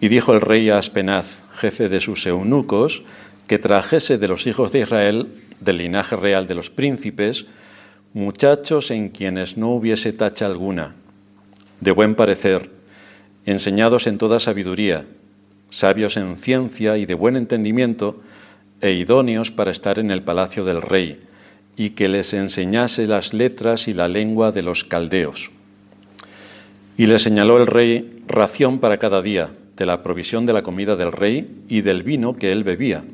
Y dijo el rey a Aspenaz, jefe de sus eunucos, que trajese de los hijos de Israel, del linaje real de los príncipes, muchachos en quienes no hubiese tacha alguna, de buen parecer, enseñados en toda sabiduría, sabios en ciencia y de buen entendimiento, e idóneos para estar en el palacio del rey, y que les enseñase las letras y la lengua de los caldeos. Y le señaló el rey ración para cada día, de la provisión de la comida del rey y del vino que él bebía,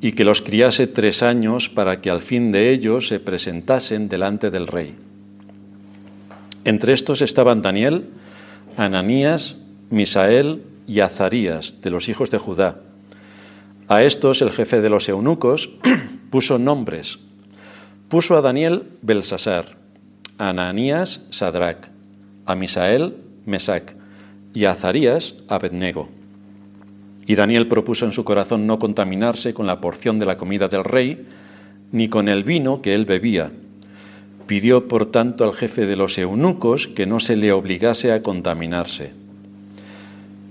y que los criase tres años para que al fin de ellos se presentasen delante del rey. Entre estos estaban Daniel, Ananías, Misael y Azarías, de los hijos de Judá. A estos el jefe de los eunucos puso nombres. Puso a Daniel Belsasar, a Ananías Sadrach, a Misael Mesac y a Azarías Abednego. Y Daniel propuso en su corazón no contaminarse con la porción de la comida del rey, ni con el vino que él bebía. Pidió, por tanto, al jefe de los eunucos que no se le obligase a contaminarse.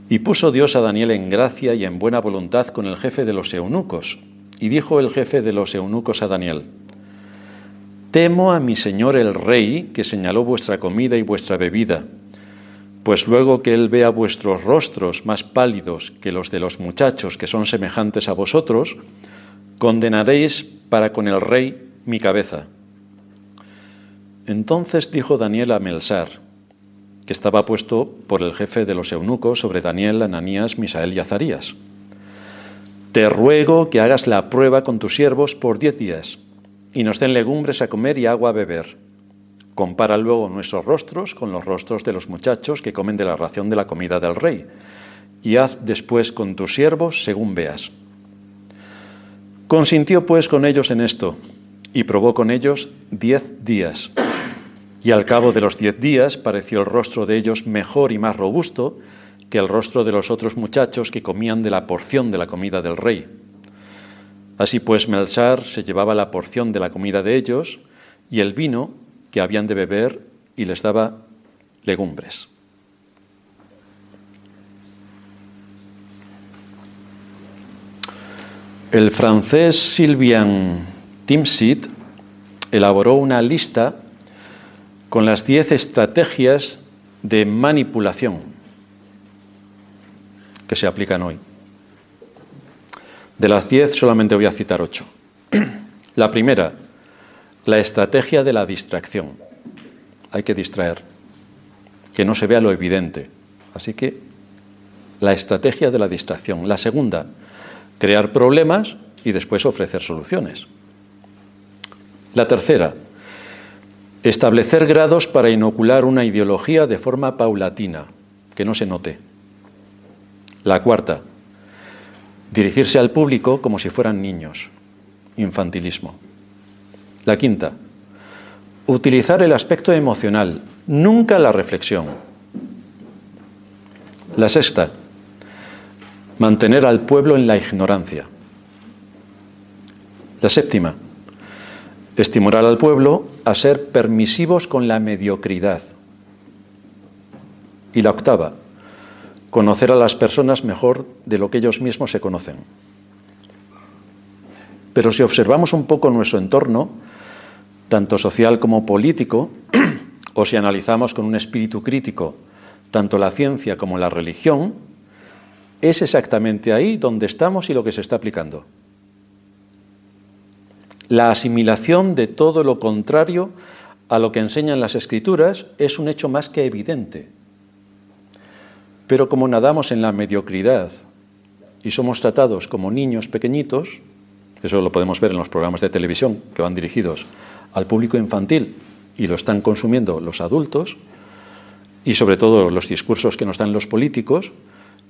Y puso Dios a Daniel en gracia y en buena voluntad con el jefe de los eunucos. Y dijo el jefe de los eunucos a Daniel, Temo a mi señor el rey, que señaló vuestra comida y vuestra bebida pues luego que Él vea vuestros rostros más pálidos que los de los muchachos que son semejantes a vosotros, condenaréis para con el rey mi cabeza. Entonces dijo Daniel a Melsar, que estaba puesto por el jefe de los eunucos sobre Daniel, Ananías, Misael y Azarías. Te ruego que hagas la prueba con tus siervos por diez días, y nos den legumbres a comer y agua a beber Compara luego nuestros rostros con los rostros de los muchachos que comen de la ración de la comida del rey, y haz después con tus siervos según veas. Consintió pues con ellos en esto, y probó con ellos diez días. Y al cabo de los diez días pareció el rostro de ellos mejor y más robusto que el rostro de los otros muchachos que comían de la porción de la comida del rey. Así pues Melchar se llevaba la porción de la comida de ellos, y el vino que habían de beber y les daba legumbres. El francés Sylvian Timsit elaboró una lista con las diez estrategias de manipulación que se aplican hoy. De las diez solamente voy a citar ocho. La primera, la estrategia de la distracción. Hay que distraer, que no se vea lo evidente. Así que la estrategia de la distracción. La segunda, crear problemas y después ofrecer soluciones. La tercera, establecer grados para inocular una ideología de forma paulatina, que no se note. La cuarta, dirigirse al público como si fueran niños, infantilismo. La quinta, utilizar el aspecto emocional, nunca la reflexión. La sexta, mantener al pueblo en la ignorancia. La séptima, estimular al pueblo a ser permisivos con la mediocridad. Y la octava, conocer a las personas mejor de lo que ellos mismos se conocen. Pero si observamos un poco nuestro entorno, tanto social como político, o si analizamos con un espíritu crítico tanto la ciencia como la religión, es exactamente ahí donde estamos y lo que se está aplicando. La asimilación de todo lo contrario a lo que enseñan las escrituras es un hecho más que evidente. Pero como nadamos en la mediocridad y somos tratados como niños pequeñitos, eso lo podemos ver en los programas de televisión que van dirigidos al público infantil y lo están consumiendo los adultos y sobre todo los discursos que nos dan los políticos,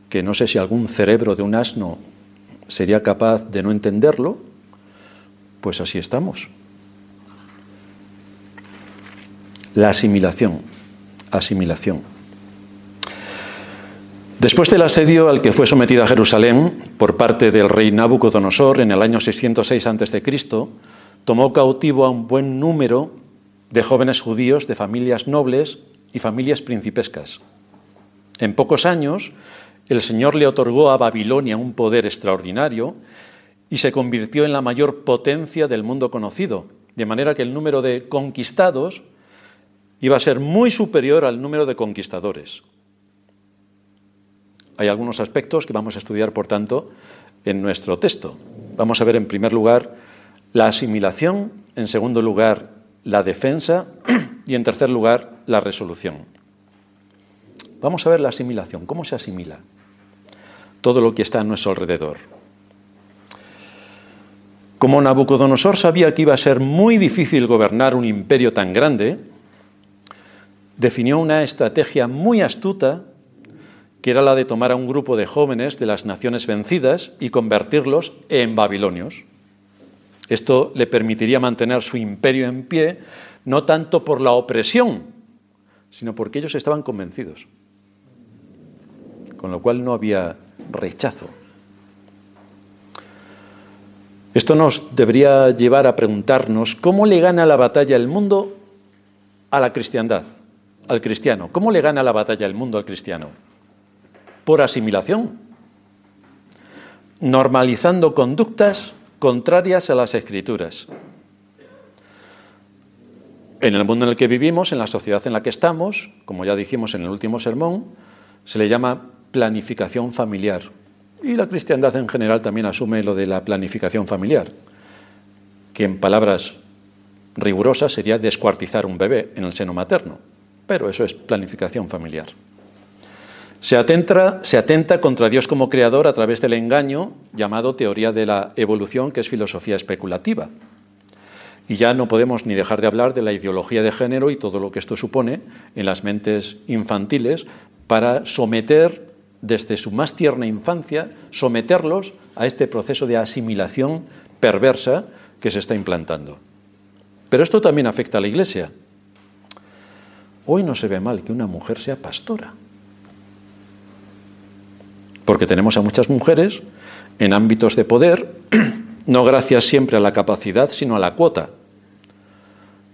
que no sé si algún cerebro de un asno sería capaz de no entenderlo, pues así estamos. La asimilación, asimilación. Después del asedio al que fue sometida Jerusalén por parte del rey Nabucodonosor en el año 606 a.C., tomó cautivo a un buen número de jóvenes judíos de familias nobles y familias principescas. En pocos años, el Señor le otorgó a Babilonia un poder extraordinario y se convirtió en la mayor potencia del mundo conocido, de manera que el número de conquistados iba a ser muy superior al número de conquistadores. Hay algunos aspectos que vamos a estudiar, por tanto, en nuestro texto. Vamos a ver, en primer lugar, la asimilación, en segundo lugar, la defensa y, en tercer lugar, la resolución. Vamos a ver la asimilación, cómo se asimila todo lo que está a nuestro alrededor. Como Nabucodonosor sabía que iba a ser muy difícil gobernar un imperio tan grande, definió una estrategia muy astuta que era la de tomar a un grupo de jóvenes de las naciones vencidas y convertirlos en babilonios. Esto le permitiría mantener su imperio en pie, no tanto por la opresión, sino porque ellos estaban convencidos. Con lo cual no había rechazo. Esto nos debería llevar a preguntarnos cómo le gana la batalla el mundo a la cristiandad, al cristiano. ¿Cómo le gana la batalla el mundo al cristiano? Por asimilación, normalizando conductas contrarias a las escrituras. En el mundo en el que vivimos, en la sociedad en la que estamos, como ya dijimos en el último sermón, se le llama planificación familiar. Y la cristiandad en general también asume lo de la planificación familiar, que en palabras rigurosas sería descuartizar un bebé en el seno materno, pero eso es planificación familiar. Se atenta, contra Dios como creador a través del engaño llamado teoría de la evolución, que es filosofía especulativa. Y ya no podemos ni dejar de hablar de la ideología de género y todo lo que esto supone en las mentes infantiles para someter desde su más tierna infancia, someterlos a este proceso de asimilación perversa que se está implantando. Pero esto también afecta a la Iglesia. Hoy no se ve mal que una mujer sea pastora. Porque tenemos a muchas mujeres en ámbitos de poder, no gracias siempre a la capacidad, sino a la cuota.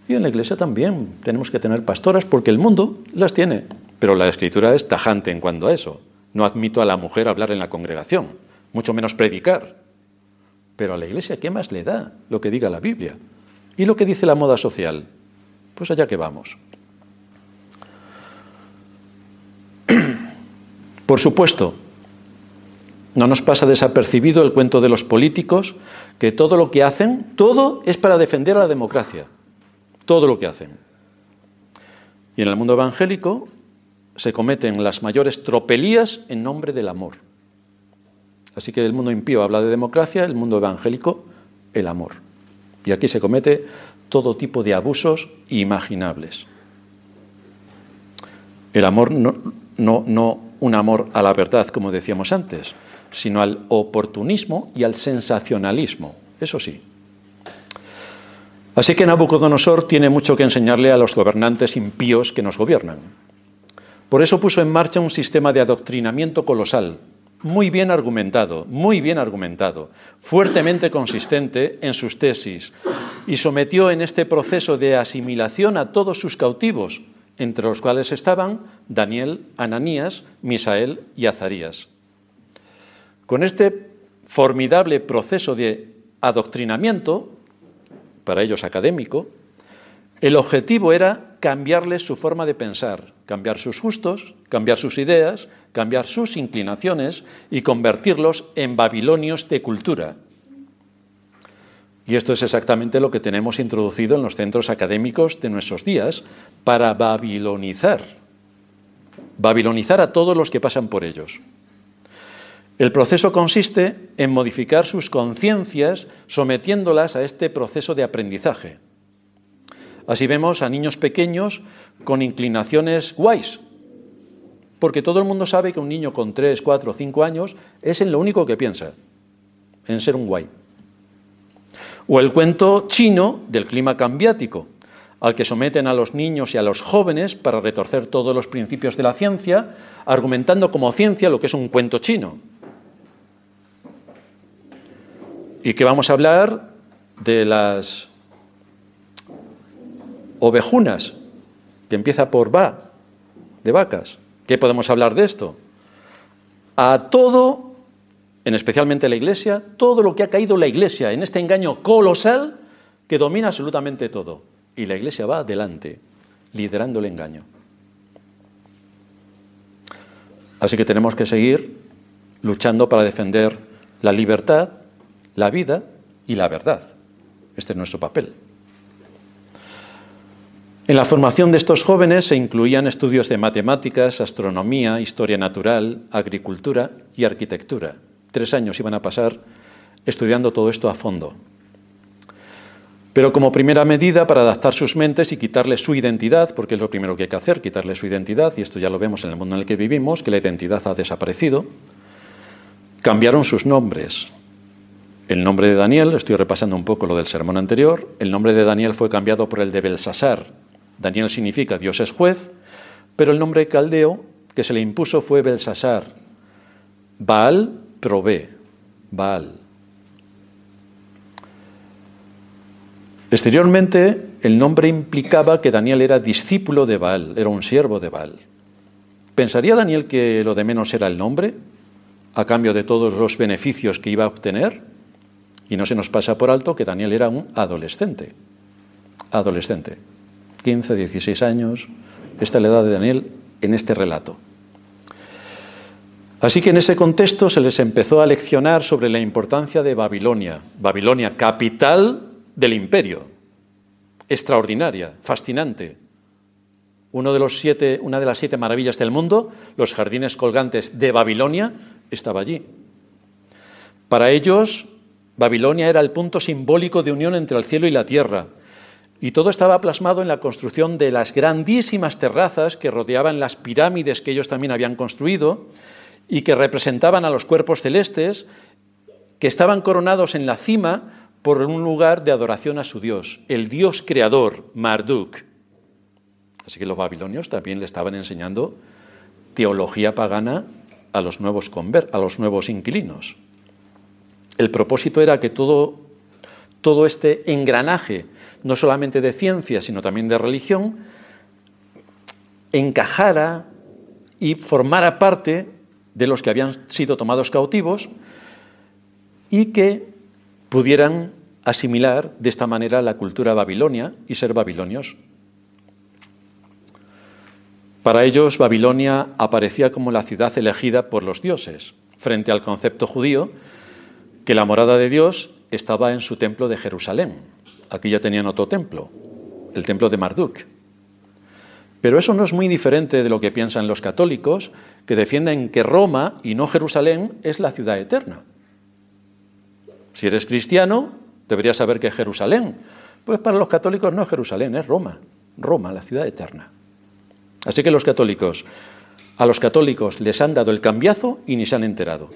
Y en la Iglesia también tenemos que tener pastoras porque el mundo las tiene. Pero la Escritura es tajante en cuanto a eso. No admito a la mujer hablar en la congregación, mucho menos predicar. Pero a la iglesia, ¿qué más le da lo que diga la Biblia? ¿Y lo que dice la moda social? Pues allá que vamos. Por supuesto, no nos pasa desapercibido el cuento de los políticos, que todo lo que hacen, todo es para defender a la democracia. Todo lo que hacen. Y en el mundo evangélico, se cometen las mayores tropelías en nombre del amor. Así que el mundo impío habla de democracia, el mundo evangélico, el amor. Y aquí se comete todo tipo de abusos imaginables. El amor no, no, no un amor a la verdad, como decíamos antes, sino al oportunismo y al sensacionalismo, eso sí. Así que Nabucodonosor tiene mucho que enseñarle a los gobernantes impíos que nos gobiernan. Por eso puso en marcha un sistema de adoctrinamiento colosal, muy bien argumentado, muy bien argumentado, fuertemente consistente en sus tesis, y sometió en este proceso de asimilación a todos sus cautivos, entre los cuales estaban Daniel, Ananías, Misael y Azarías. Con este formidable proceso de adoctrinamiento, para ellos académico, el objetivo era cambiarles su forma de pensar, cambiar sus gustos, cambiar sus ideas, cambiar sus inclinaciones y convertirlos en babilonios de cultura. Y esto es exactamente lo que tenemos introducido en los centros académicos de nuestros días para babilonizar, babilonizar a todos los que pasan por ellos. El proceso consiste en modificar sus conciencias sometiéndolas a este proceso de aprendizaje. Así vemos a niños pequeños con inclinaciones guays, porque todo el mundo sabe que un niño con 3, 4, 5 años es en lo único que piensa, en ser un guay. O el cuento chino del clima cambiático, al que someten a los niños y a los jóvenes para retorcer todos los principios de la ciencia, argumentando como ciencia lo que es un cuento chino. Y que vamos a hablar de las ovejunas, que empieza por va, de vacas. ¿Qué podemos hablar de esto? A todo, en especialmente la Iglesia, todo lo que ha caído la Iglesia en este engaño colosal que domina absolutamente todo. Y la Iglesia va adelante, liderando el engaño. Así que tenemos que seguir luchando para defender la libertad, la vida y la verdad. Este es nuestro papel. En la formación de estos jóvenes se incluían estudios de matemáticas, astronomía, historia natural, agricultura y arquitectura. Tres años iban a pasar estudiando todo esto a fondo. Pero como primera medida para adaptar sus mentes y quitarle su identidad, porque es lo primero que hay que hacer, quitarle su identidad, y esto ya lo vemos en el mundo en el que vivimos, que la identidad ha desaparecido, cambiaron sus nombres. El nombre de Daniel, estoy repasando un poco lo del sermón anterior, el nombre de Daniel fue cambiado por el de Belsasar. Daniel significa Dios es juez, pero el nombre caldeo que se le impuso fue Belsasar. Baal provee, Baal. Exteriormente, el nombre implicaba que Daniel era discípulo de Baal, era un siervo de Baal. ¿Pensaría Daniel que lo de menos era el nombre, a cambio de todos los beneficios que iba a obtener? Y no se nos pasa por alto que Daniel era un adolescente. Adolescente. 15, 16 años. Esta es la edad de Daniel en este relato. Así que en ese contexto se les empezó a leccionar sobre la importancia de Babilonia. Babilonia, capital del imperio. Extraordinaria, fascinante. Uno de los siete, una de las siete maravillas del mundo, los jardines colgantes de Babilonia, estaba allí. Para ellos, Babilonia era el punto simbólico de unión entre el cielo y la tierra, y todo estaba plasmado en la construcción de las grandísimas terrazas que rodeaban las pirámides que ellos también habían construido y que representaban a los cuerpos celestes que estaban coronados en la cima por un lugar de adoración a su Dios, el Dios creador, Marduk. Así que los babilonios también le estaban enseñando teología pagana a los nuevos, a los nuevos inquilinos. El propósito era que todo, todo este engranaje, no solamente de ciencia, sino también de religión, encajara y formara parte de los que habían sido tomados cautivos y que pudieran asimilar de esta manera la cultura babilonia y ser babilonios. Para ellos, Babilonia aparecía como la ciudad elegida por los dioses, frente al concepto judío que la morada de Dios estaba en su templo de Jerusalén. Aquí ya tenían otro templo, el templo de Marduk. Pero eso no es muy diferente de lo que piensan los católicos, que defienden que Roma y no Jerusalén es la ciudad eterna. Si eres cristiano, deberías saber que Jerusalén. Pues para los católicos no es Jerusalén, es Roma. Roma, la ciudad eterna. Así que los católicos, a los católicos les han dado el cambiazo y ni se han enterado.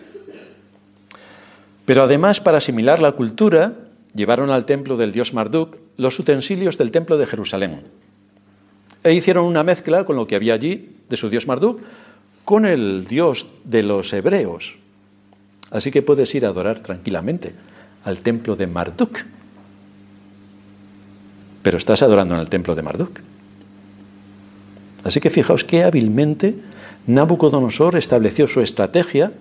Pero además, para asimilar la cultura, llevaron al templo del dios Marduk los utensilios del templo de Jerusalén. E hicieron una mezcla con lo que había allí de su dios Marduk con el dios de los hebreos. Así que puedes ir a adorar tranquilamente al templo de Marduk. Pero estás adorando en el templo de Marduk. Así que fijaos qué hábilmente Nabucodonosor estableció su estrategia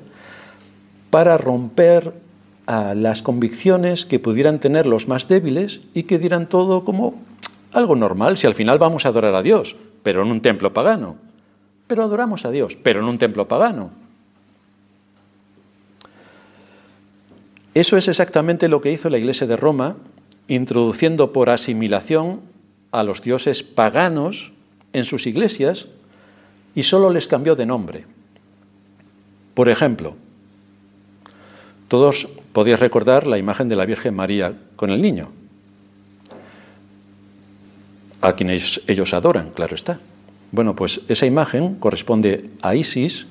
para romper a las convicciones que pudieran tener los más débiles y que dieran todo como algo normal, si al final vamos a adorar a Dios, pero en un templo pagano. Pero adoramos a Dios, pero en un templo pagano. Eso es exactamente lo que hizo la Iglesia de Roma, introduciendo por asimilación a los dioses paganos en sus iglesias y solo les cambió de nombre. Por ejemplo, todos podéis recordar la imagen de la Virgen María con el niño, a quienes ellos adoran, claro está. Bueno, pues esa imagen corresponde a Isis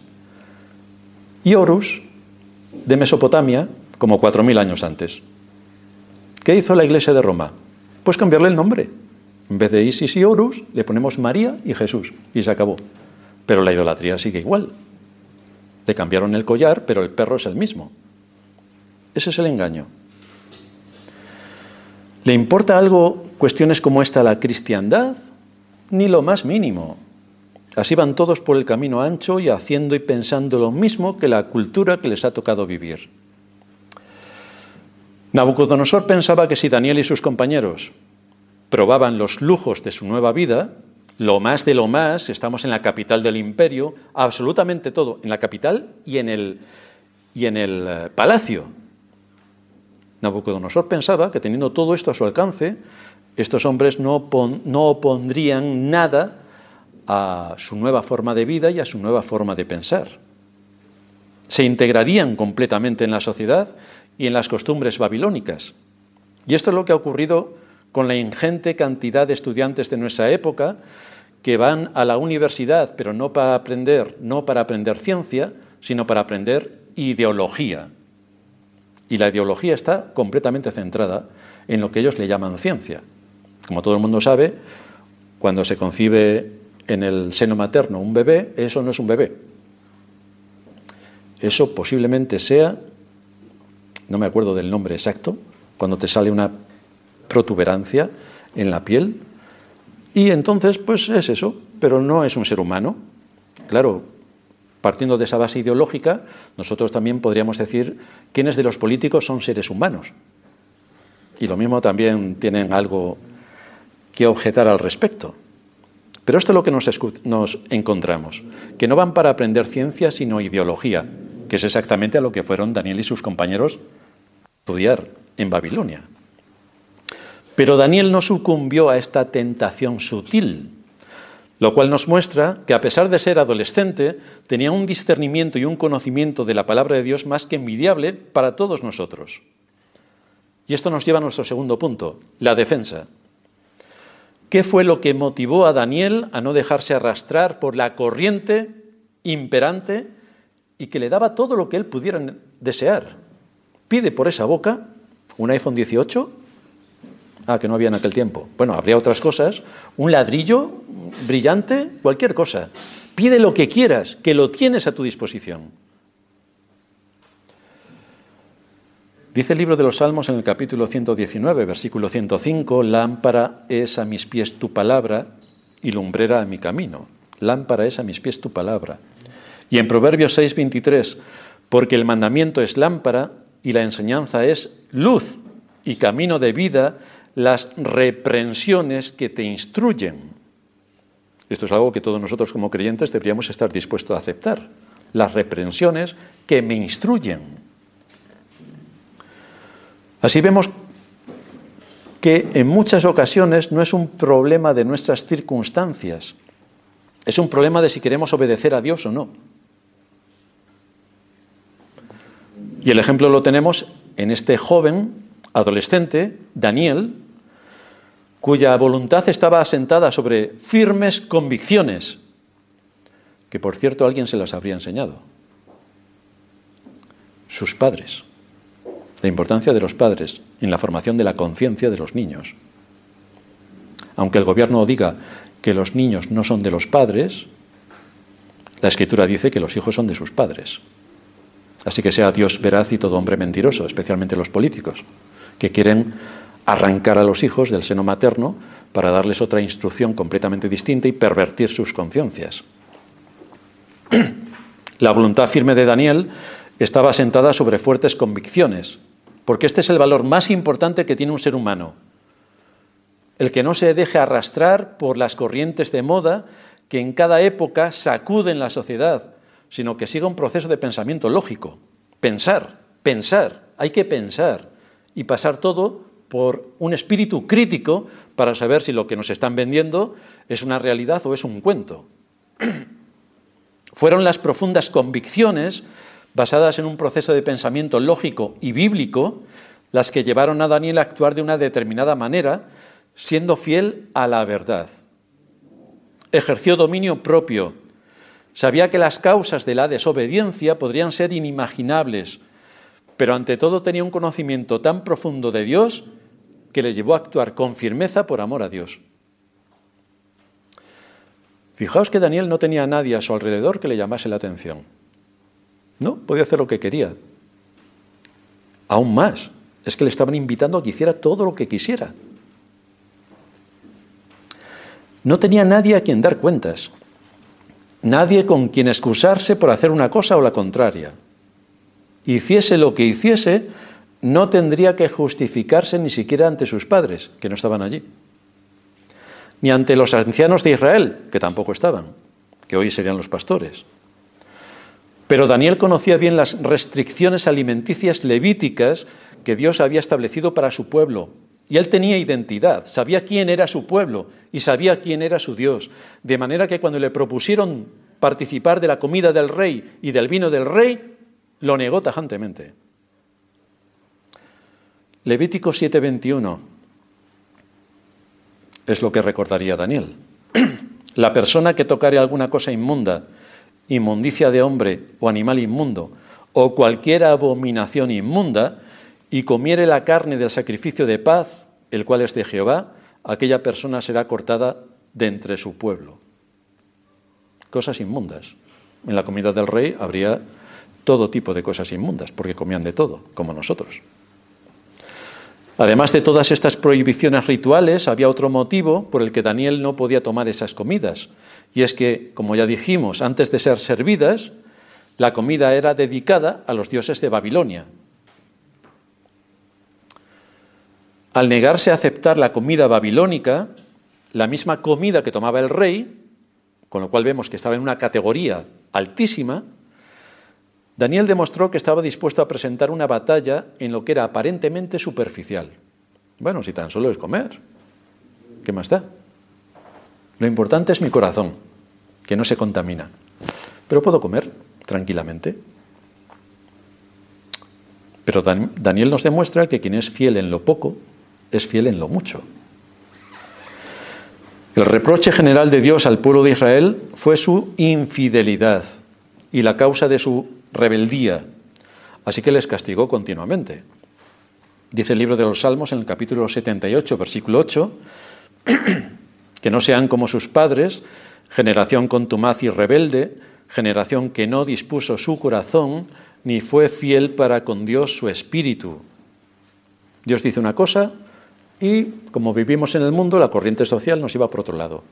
y Horus de Mesopotamia como 4.000 años antes. ¿Qué hizo la Iglesia de Roma? Pues cambiarle el nombre. En vez de Isis y Horus, le ponemos María y Jesús y se acabó. Pero la idolatría sigue igual. Le cambiaron el collar, pero el perro es el mismo. Ese es el engaño. ¿Le importa algo cuestiones como esta a la cristiandad? Ni lo más mínimo. Así van todos por el camino ancho y haciendo y pensando lo mismo que la cultura que les ha tocado vivir. Nabucodonosor pensaba que si Daniel y sus compañeros probaban los lujos de su nueva vida, lo más de lo más, estamos en la capital del imperio, absolutamente todo, en la capital y en el, y en el eh, palacio, Nabucodonosor pensaba que teniendo todo esto a su alcance, estos hombres no, no opondrían nada a su nueva forma de vida y a su nueva forma de pensar. Se integrarían completamente en la sociedad y en las costumbres babilónicas. Y esto es lo que ha ocurrido con la ingente cantidad de estudiantes de nuestra época que van a la universidad, pero no para aprender, no para aprender ciencia, sino para aprender ideología. Y la ideología está completamente centrada en lo que ellos le llaman ciencia. Como todo el mundo sabe, cuando se concibe en el seno materno un bebé, eso no es un bebé. Eso posiblemente sea, no me acuerdo del nombre exacto, cuando te sale una protuberancia en la piel, y entonces pues es eso, pero no es un ser humano. Claro, Partiendo de esa base ideológica, nosotros también podríamos decir quiénes de los políticos son seres humanos. Y lo mismo también tienen algo que objetar al respecto. Pero esto es lo que nos, nos, encontramos, que no van para aprender ciencia, sino ideología, que es exactamente a lo que fueron Daniel y sus compañeros a estudiar en Babilonia. Pero Daniel no sucumbió a esta tentación sutil lo cual nos muestra que a pesar de ser adolescente, tenía un discernimiento y un conocimiento de la palabra de Dios más que envidiable para todos nosotros. Y esto nos lleva a nuestro segundo punto, la defensa. ¿Qué fue lo que motivó a Daniel a no dejarse arrastrar por la corriente imperante y que le daba todo lo que él pudiera desear? Pide por esa boca un iPhone 18 Ah, que no había en aquel tiempo. Bueno, habría otras cosas. Un ladrillo brillante, cualquier cosa. Pide lo que quieras, que lo tienes a tu disposición. Dice el libro de los Salmos en el capítulo 119, versículo 105, lámpara es a mis pies tu palabra y lumbrera a mi camino. Lámpara es a mis pies tu palabra. Y en Proverbios 6, 23, porque el mandamiento es lámpara y la enseñanza es luz y camino de vida las reprensiones que te instruyen. Esto es algo que todos nosotros como creyentes deberíamos estar dispuestos a aceptar. Las reprensiones que me instruyen. Así vemos que en muchas ocasiones no es un problema de nuestras circunstancias, es un problema de si queremos obedecer a Dios o no. Y el ejemplo lo tenemos en este joven adolescente, Daniel, cuya voluntad estaba asentada sobre firmes convicciones, que por cierto alguien se las habría enseñado. Sus padres. La importancia de los padres en la formación de la conciencia de los niños. Aunque el gobierno diga que los niños no son de los padres, la escritura dice que los hijos son de sus padres. Así que sea Dios veraz y todo hombre mentiroso, especialmente los políticos, que quieren arrancar a los hijos del seno materno para darles otra instrucción completamente distinta y pervertir sus conciencias. La voluntad firme de Daniel estaba asentada sobre fuertes convicciones, porque este es el valor más importante que tiene un ser humano. El que no se deje arrastrar por las corrientes de moda que en cada época sacuden la sociedad, sino que siga un proceso de pensamiento lógico. Pensar, pensar, hay que pensar y pasar todo por un espíritu crítico para saber si lo que nos están vendiendo es una realidad o es un cuento. Fueron las profundas convicciones basadas en un proceso de pensamiento lógico y bíblico las que llevaron a Daniel a actuar de una determinada manera, siendo fiel a la verdad. ejerció dominio propio. Sabía que las causas de la desobediencia podrían ser inimaginables, pero ante todo tenía un conocimiento tan profundo de Dios que le llevó a actuar con firmeza por amor a Dios. Fijaos que Daniel no tenía a nadie a su alrededor que le llamase la atención. No, podía hacer lo que quería. Aún más, es que le estaban invitando a que hiciera todo lo que quisiera. No tenía nadie a quien dar cuentas, nadie con quien excusarse por hacer una cosa o la contraria. Hiciese lo que hiciese, no tendría que justificarse ni siquiera ante sus padres, que no estaban allí, ni ante los ancianos de Israel, que tampoco estaban, que hoy serían los pastores. Pero Daniel conocía bien las restricciones alimenticias levíticas que Dios había establecido para su pueblo. Y él tenía identidad, sabía quién era su pueblo y sabía quién era su Dios. De manera que cuando le propusieron participar de la comida del rey y del vino del rey, lo negó tajantemente. Levítico 7:21 es lo que recordaría Daniel. La persona que tocare alguna cosa inmunda, inmundicia de hombre o animal inmundo, o cualquier abominación inmunda, y comiere la carne del sacrificio de paz, el cual es de Jehová, aquella persona será cortada de entre su pueblo. Cosas inmundas. En la comida del rey habría todo tipo de cosas inmundas, porque comían de todo, como nosotros. Además de todas estas prohibiciones rituales, había otro motivo por el que Daniel no podía tomar esas comidas, y es que, como ya dijimos, antes de ser servidas, la comida era dedicada a los dioses de Babilonia. Al negarse a aceptar la comida babilónica, la misma comida que tomaba el rey, con lo cual vemos que estaba en una categoría altísima, Daniel demostró que estaba dispuesto a presentar una batalla en lo que era aparentemente superficial. Bueno, si tan solo es comer, ¿qué más da? Lo importante es mi corazón, que no se contamina. Pero puedo comer tranquilamente. Pero Daniel nos demuestra que quien es fiel en lo poco, es fiel en lo mucho. El reproche general de Dios al pueblo de Israel fue su infidelidad y la causa de su rebeldía. Así que les castigó continuamente. Dice el libro de los Salmos en el capítulo 78, versículo 8, que no sean como sus padres, generación contumaz y rebelde, generación que no dispuso su corazón, ni fue fiel para con Dios su espíritu. Dios dice una cosa y, como vivimos en el mundo, la corriente social nos iba por otro lado.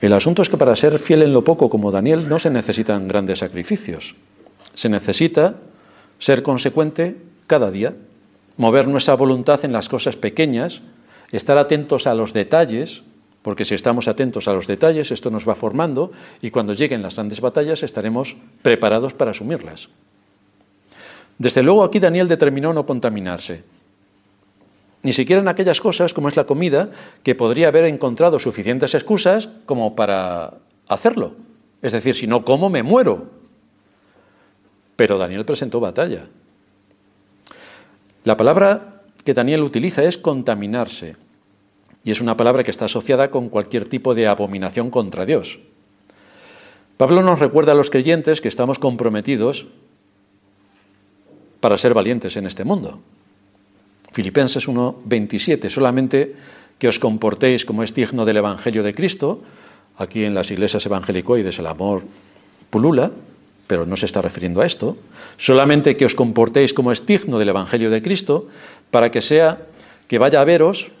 El asunto es que para ser fiel en lo poco como Daniel no se necesitan grandes sacrificios. Se necesita ser consecuente cada día, mover nuestra voluntad en las cosas pequeñas, estar atentos a los detalles, porque si estamos atentos a los detalles esto nos va formando y cuando lleguen las grandes batallas estaremos preparados para asumirlas. Desde luego aquí Daniel determinó no contaminarse, ni siquiera en aquellas cosas como es la comida, que podría haber encontrado suficientes excusas como para hacerlo. Es decir, si no como, me muero. Pero Daniel presentó batalla. La palabra que Daniel utiliza es contaminarse. Y es una palabra que está asociada con cualquier tipo de abominación contra Dios. Pablo nos recuerda a los creyentes que estamos comprometidos para ser valientes en este mundo. Filipenses 1:27, solamente que os comportéis como es digno del Evangelio de Cristo. Aquí en las iglesias evangelicoides el amor pulula, pero no se está refiriendo a esto. Solamente que os comportéis como es digno del Evangelio de Cristo, para que sea que vaya a veros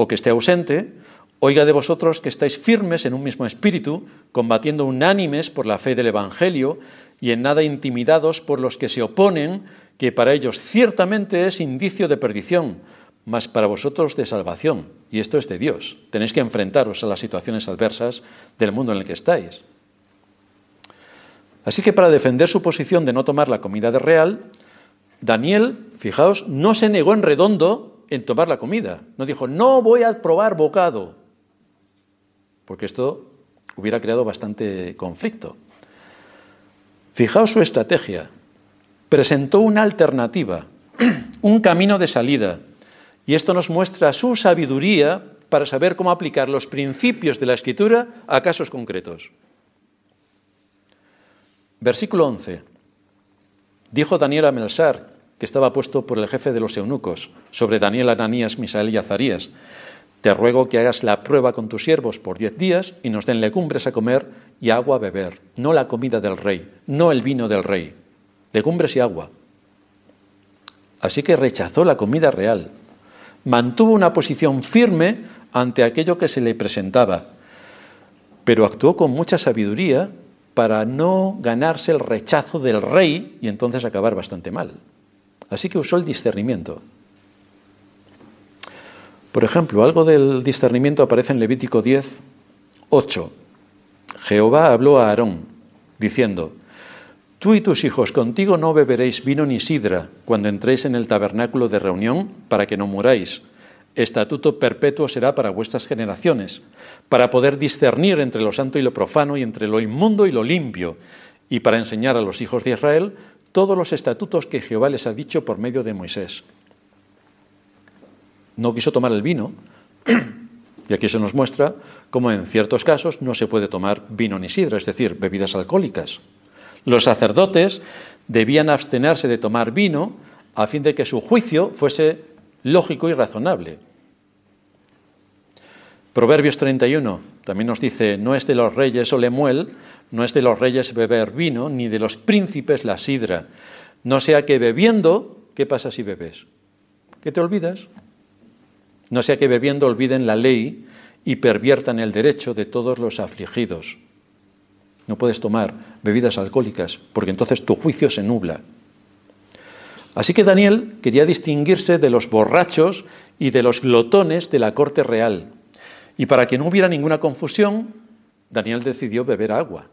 o que esté ausente, oiga de vosotros que estáis firmes en un mismo espíritu, combatiendo unánimes por la fe del Evangelio y en nada intimidados por los que se oponen, que para ellos ciertamente es indicio de perdición, mas para vosotros de salvación. Y esto es de Dios. Tenéis que enfrentaros a las situaciones adversas del mundo en el que estáis. Así que para defender su posición de no tomar la comida de real, Daniel, fijaos, no se negó en redondo en tomar la comida. No dijo, no voy a probar bocado, porque esto hubiera creado bastante conflicto. Fijaos su estrategia. Presentó una alternativa, un camino de salida, Y esto nos muestra su sabiduría para saber cómo aplicar los principios de la escritura a casos concretos. Versículo 11. Dijo Daniel a Melsar, que estaba puesto por el jefe de los eunucos, sobre Daniel, Ananías, Misael y Azarías. Te ruego que hagas la prueba con tus siervos por diez días y nos den legumbres a comer y agua a beber, no la comida del rey, no el vino del rey, legumbres y agua. Así que rechazó la comida real, mantuvo una posición firme ante aquello que se le presentaba, pero actuó con mucha sabiduría para no ganarse el rechazo del rey y entonces acabar bastante mal. Así que usó el discernimiento. Por ejemplo, algo del discernimiento aparece en Levítico 10, 8. Jehová habló a Aarón, diciendo, Tú y tus hijos contigo no beberéis vino ni sidra cuando entréis en el tabernáculo de reunión para que no muráis. Estatuto perpetuo será para vuestras generaciones, para poder discernir entre lo santo y lo profano y entre lo inmundo y lo limpio, y para enseñar a los hijos de Israel todos los estatutos que Jehová les ha dicho por medio de Moisés. No quiso tomar el vino, y aquí se nos muestra cómo en ciertos casos no se puede tomar vino ni sidra, es decir, bebidas alcohólicas. Los sacerdotes debían abstenerse de tomar vino a fin de que su juicio fuese lógico y razonable. Proverbios 31 también nos dice, no es de los reyes o lemuel, no es de los reyes beber vino, ni de los príncipes la sidra. No sea que bebiendo, ¿qué pasa si bebes? ¿Que te olvidas? No sea que bebiendo olviden la ley y perviertan el derecho de todos los afligidos. No puedes tomar bebidas alcohólicas porque entonces tu juicio se nubla. Así que Daniel quería distinguirse de los borrachos y de los glotones de la corte real. Y para que no hubiera ninguna confusión, Daniel decidió beber agua.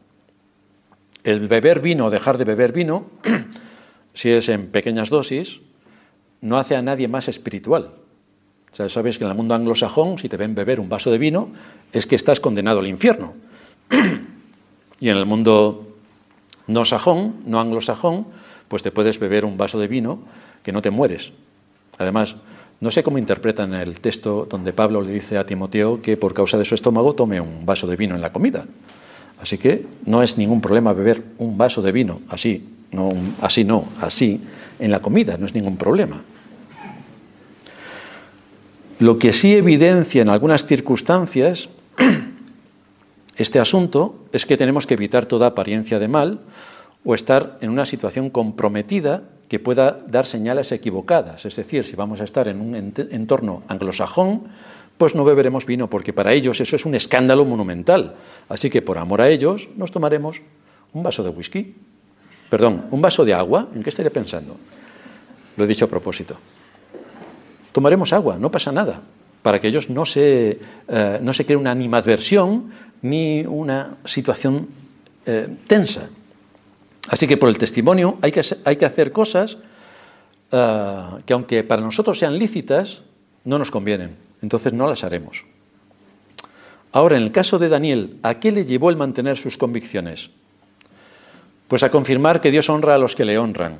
El beber vino o dejar de beber vino, si es en pequeñas dosis, no hace a nadie más espiritual. Sea, sabes que en el mundo anglosajón, si te ven beber un vaso de vino, es que estás condenado al infierno. y en el mundo no sajón, no anglosajón, pues te puedes beber un vaso de vino que no te mueres. Además, no sé cómo interpretan el texto donde Pablo le dice a Timoteo que por causa de su estómago tome un vaso de vino en la comida. Así que no es ningún problema beber un vaso de vino así, no así no, así en la comida, no es ningún problema. Lo que sí evidencia en algunas circunstancias este asunto es que tenemos que evitar toda apariencia de mal o estar en una situación comprometida que pueda dar señales equivocadas. Es decir, si vamos a estar en un entorno anglosajón, pues no beberemos vino, porque para ellos eso es un escándalo monumental. Así que por amor a ellos nos tomaremos un vaso de whisky. Perdón, un vaso de agua. ¿En qué estaría pensando? Lo he dicho a propósito. Tomaremos agua, no pasa nada, para que ellos no se, eh, no se cree una animadversión ni una situación eh, tensa. Así que por el testimonio hay que, hay que hacer cosas eh, que aunque para nosotros sean lícitas, no nos convienen. Entonces no las haremos. Ahora, en el caso de Daniel, ¿a qué le llevó el mantener sus convicciones? Pues a confirmar que Dios honra a los que le honran.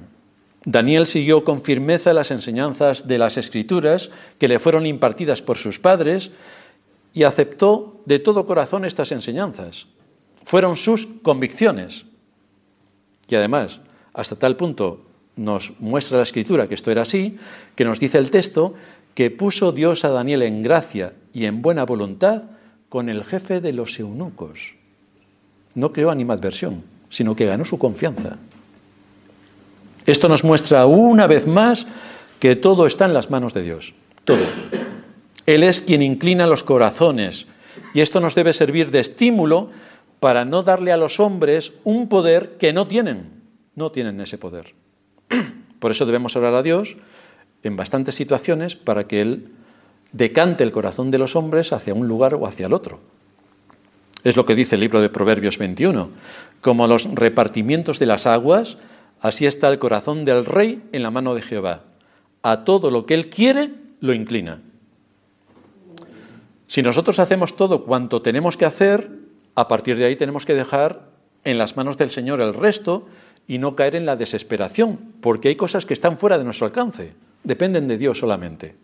Daniel siguió con firmeza las enseñanzas de las escrituras que le fueron impartidas por sus padres y aceptó de todo corazón estas enseñanzas. Fueron sus convicciones. Y además, hasta tal punto nos muestra la escritura que esto era así, que nos dice el texto que puso Dios a Daniel en gracia y en buena voluntad con el jefe de los eunucos. No creó animadversión, sino que ganó su confianza. Esto nos muestra una vez más que todo está en las manos de Dios. Todo. Él es quien inclina los corazones. Y esto nos debe servir de estímulo para no darle a los hombres un poder que no tienen. No tienen ese poder. Por eso debemos orar a Dios en bastantes situaciones para que Él decante el corazón de los hombres hacia un lugar o hacia el otro. Es lo que dice el libro de Proverbios 21. Como los repartimientos de las aguas, así está el corazón del rey en la mano de Jehová. A todo lo que Él quiere, lo inclina. Si nosotros hacemos todo cuanto tenemos que hacer, a partir de ahí tenemos que dejar en las manos del Señor el resto y no caer en la desesperación, porque hay cosas que están fuera de nuestro alcance, dependen de Dios solamente.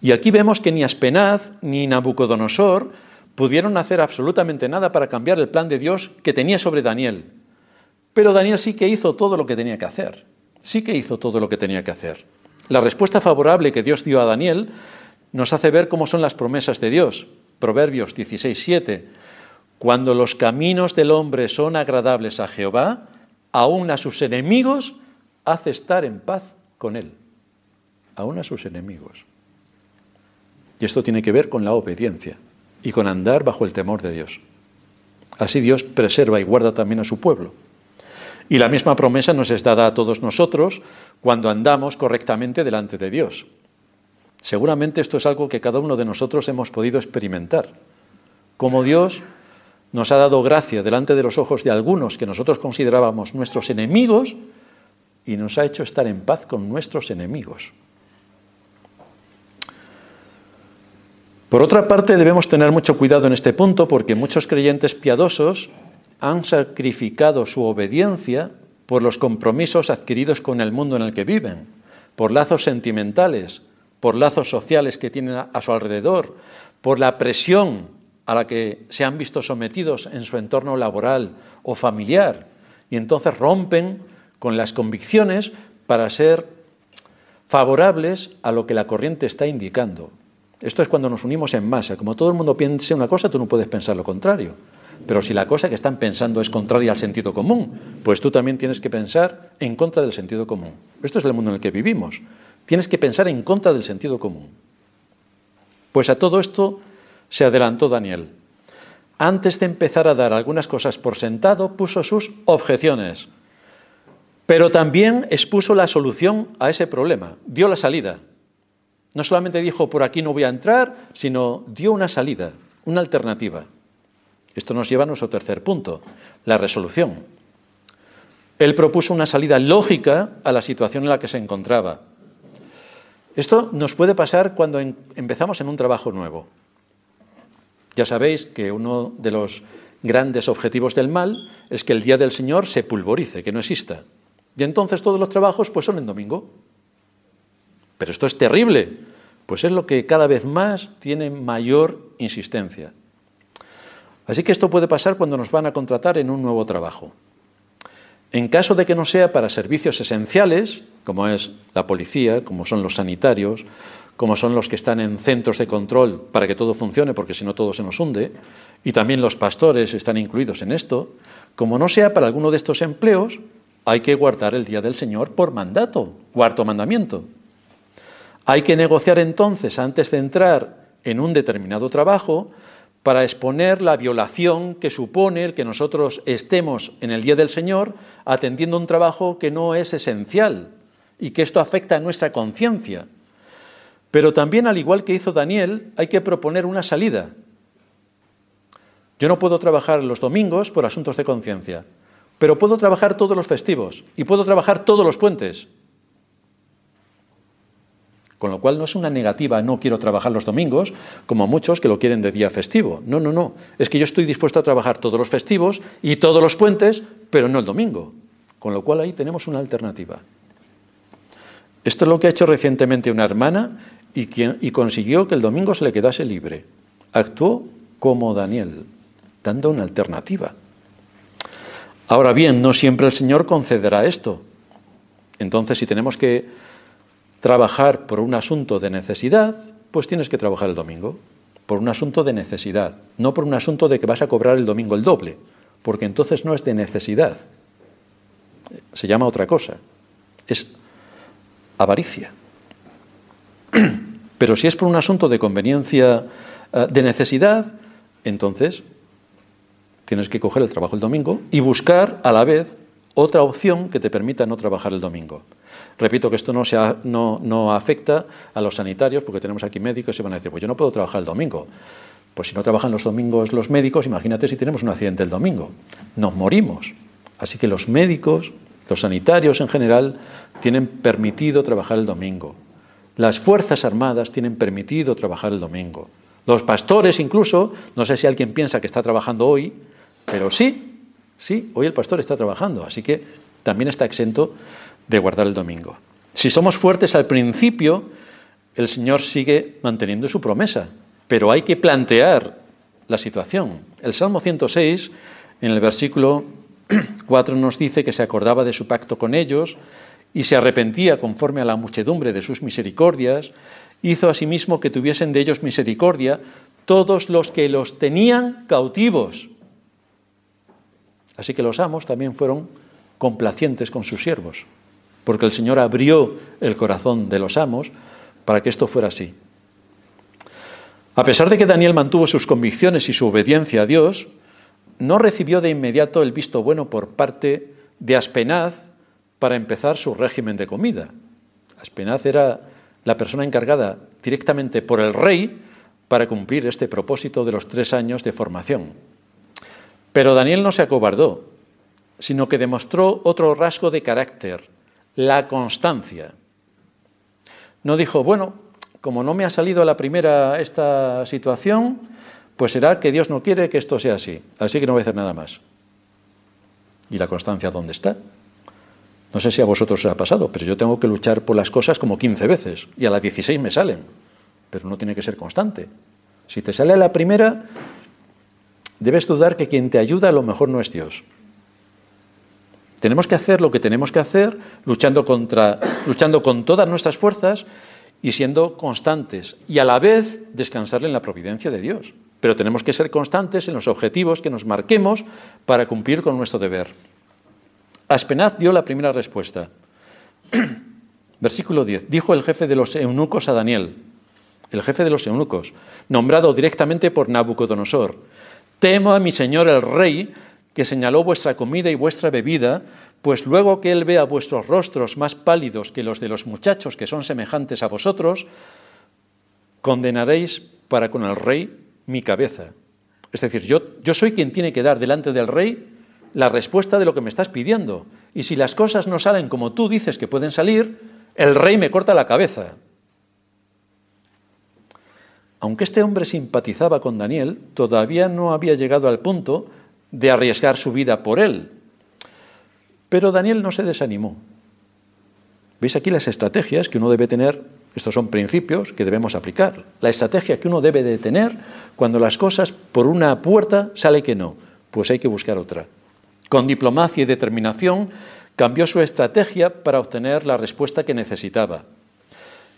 Y aquí vemos que ni Aspenaz ni Nabucodonosor pudieron hacer absolutamente nada para cambiar el plan de Dios que tenía sobre Daniel. Pero Daniel sí que hizo todo lo que tenía que hacer. Sí que hizo todo lo que tenía que hacer. La respuesta favorable que Dios dio a Daniel nos hace ver cómo son las promesas de Dios. Proverbios 16, 7. Cuando los caminos del hombre son agradables a Jehová, aún a sus enemigos hace estar en paz con él. Aún a sus enemigos. Y esto tiene que ver con la obediencia y con andar bajo el temor de Dios. Así Dios preserva y guarda también a su pueblo. Y la misma promesa nos es dada a todos nosotros cuando andamos correctamente delante de Dios. Seguramente esto es algo que cada uno de nosotros hemos podido experimentar. Como Dios nos ha dado gracia delante de los ojos de algunos que nosotros considerábamos nuestros enemigos y nos ha hecho estar en paz con nuestros enemigos. Por otra parte, debemos tener mucho cuidado en este punto porque muchos creyentes piadosos han sacrificado su obediencia por los compromisos adquiridos con el mundo en el que viven, por lazos sentimentales, por lazos sociales que tienen a su alrededor, por la presión a la que se han visto sometidos en su entorno laboral o familiar, y entonces rompen con las convicciones para ser favorables a lo que la corriente está indicando. Esto es cuando nos unimos en masa. Como todo el mundo piense una cosa, tú no puedes pensar lo contrario. Pero si la cosa que están pensando es contraria al sentido común, pues tú también tienes que pensar en contra del sentido común. Esto es el mundo en el que vivimos. Tienes que pensar en contra del sentido común. Pues a todo esto se adelantó Daniel. Antes de empezar a dar algunas cosas por sentado, puso sus objeciones, pero también expuso la solución a ese problema, dio la salida. No solamente dijo por aquí no voy a entrar, sino dio una salida, una alternativa. Esto nos lleva a nuestro tercer punto, la resolución. Él propuso una salida lógica a la situación en la que se encontraba. Esto nos puede pasar cuando empezamos en un trabajo nuevo. Ya sabéis que uno de los grandes objetivos del mal es que el día del Señor se pulvorice, que no exista. Y entonces todos los trabajos pues son en domingo. Pero esto es terrible, pues es lo que cada vez más tiene mayor insistencia. Así que esto puede pasar cuando nos van a contratar en un nuevo trabajo. En caso de que no sea para servicios esenciales, como es la policía, como son los sanitarios, como son los que están en centros de control para que todo funcione, porque si no todo se nos hunde, y también los pastores están incluidos en esto, como no sea para alguno de estos empleos, hay que guardar el día del Señor por mandato, cuarto mandamiento. Hay que negociar entonces, antes de entrar en un determinado trabajo, para exponer la violación que supone el que nosotros estemos en el Día del Señor atendiendo un trabajo que no es esencial y que esto afecta a nuestra conciencia. Pero también, al igual que hizo Daniel, hay que proponer una salida. Yo no puedo trabajar los domingos por asuntos de conciencia, pero puedo trabajar todos los festivos y puedo trabajar todos los puentes. Con lo cual no es una negativa, no quiero trabajar los domingos, como muchos que lo quieren de día festivo. No, no, no. Es que yo estoy dispuesto a trabajar todos los festivos y todos los puentes, pero no el domingo. Con lo cual ahí tenemos una alternativa. Esto es lo que ha hecho recientemente una hermana y, y consiguió que el domingo se le quedase libre. Actuó como Daniel, dando una alternativa. Ahora bien, no siempre el Señor concederá esto. Entonces, si tenemos que trabajar por un asunto de necesidad, pues tienes que trabajar el domingo, por un asunto de necesidad, no por un asunto de que vas a cobrar el domingo el doble, porque entonces no es de necesidad, se llama otra cosa, es avaricia. Pero si es por un asunto de conveniencia, eh, de necesidad, entonces tienes que coger el trabajo el domingo y buscar a la vez otra opción que te permita no trabajar el domingo. Repito que esto no, no, afecta a los sanitarios, porque tenemos aquí médicos y van a decir, pues yo no puedo trabajar el domingo. Pues si no trabajan los domingos los médicos, imagínate si tenemos un accidente el domingo. Nos morimos. Así que los médicos, los sanitarios en general, tienen permitido trabajar el domingo. Las Fuerzas Armadas tienen permitido trabajar el domingo. Los pastores incluso, no sé si alguien piensa que está trabajando hoy, pero sí, sí, hoy el pastor está trabajando, así que también está exento de guardar el domingo. Si somos fuertes al principio, el Señor sigue manteniendo su promesa, pero hay que plantear la situación. El Salmo 106, en el versículo 4, nos dice que se acordaba de su pacto con ellos y se arrepentía conforme a la muchedumbre de sus misericordias, hizo asimismo que tuviesen de ellos misericordia todos los que los tenían cautivos. Así que los amos también fueron complacientes con sus siervos, porque el Señor abrió el corazón de los amos para que esto fuera así. A pesar de que Daniel mantuvo sus convicciones y su obediencia a Dios, no recibió de inmediato el visto bueno por parte de Aspenaz para empezar su régimen de comida. Aspenaz era la persona encargada directamente por el rey para cumplir este propósito de los tres años de formación. Pero Daniel no se acobardó, sino que demostró otro rasgo de carácter, la constancia. No dijo, bueno, como no me ha salido a la primera esta situación, pues será que Dios no quiere que esto sea así, así que no voy a hacer nada más. ¿Y la constancia dónde está? No sé si a vosotros os ha pasado, pero yo tengo que luchar por las cosas como 15 veces y a las 16 me salen, pero no tiene que ser constante. Si te sale a la primera, debes dudar que quien te ayuda a lo mejor no es Dios. Tenemos que hacer lo que tenemos que hacer, luchando, contra, luchando con todas nuestras fuerzas y siendo constantes y a la vez descansar en la providencia de Dios. Pero tenemos que ser constantes en los objetivos que nos marquemos para cumplir con nuestro deber. Aspenaz dio la primera respuesta. Versículo 10. Dijo el jefe de los eunucos a Daniel, el jefe de los eunucos, nombrado directamente por Nabucodonosor, temo a mi señor el rey, que señaló vuestra comida y vuestra bebida, pues luego que él vea vuestros rostros más pálidos que los de los muchachos que son semejantes a vosotros, condenaréis para con el rey mi cabeza. Es decir, yo, yo soy quien tiene que dar delante del rey la respuesta de lo que me estás pidiendo. Y si las cosas no salen como tú dices que pueden salir, el rey me corta la cabeza. Aunque este hombre simpatizaba con Daniel, todavía no había llegado al punto de arriesgar su vida por él. Pero Daniel no se desanimó. ¿Veis aquí las estrategias que uno debe tener? Estos son principios que debemos aplicar. La estrategia que uno debe de tener cuando las cosas por una puerta sale que no, pues hay que buscar otra. Con diplomacia y determinación cambió su estrategia para obtener la respuesta que necesitaba.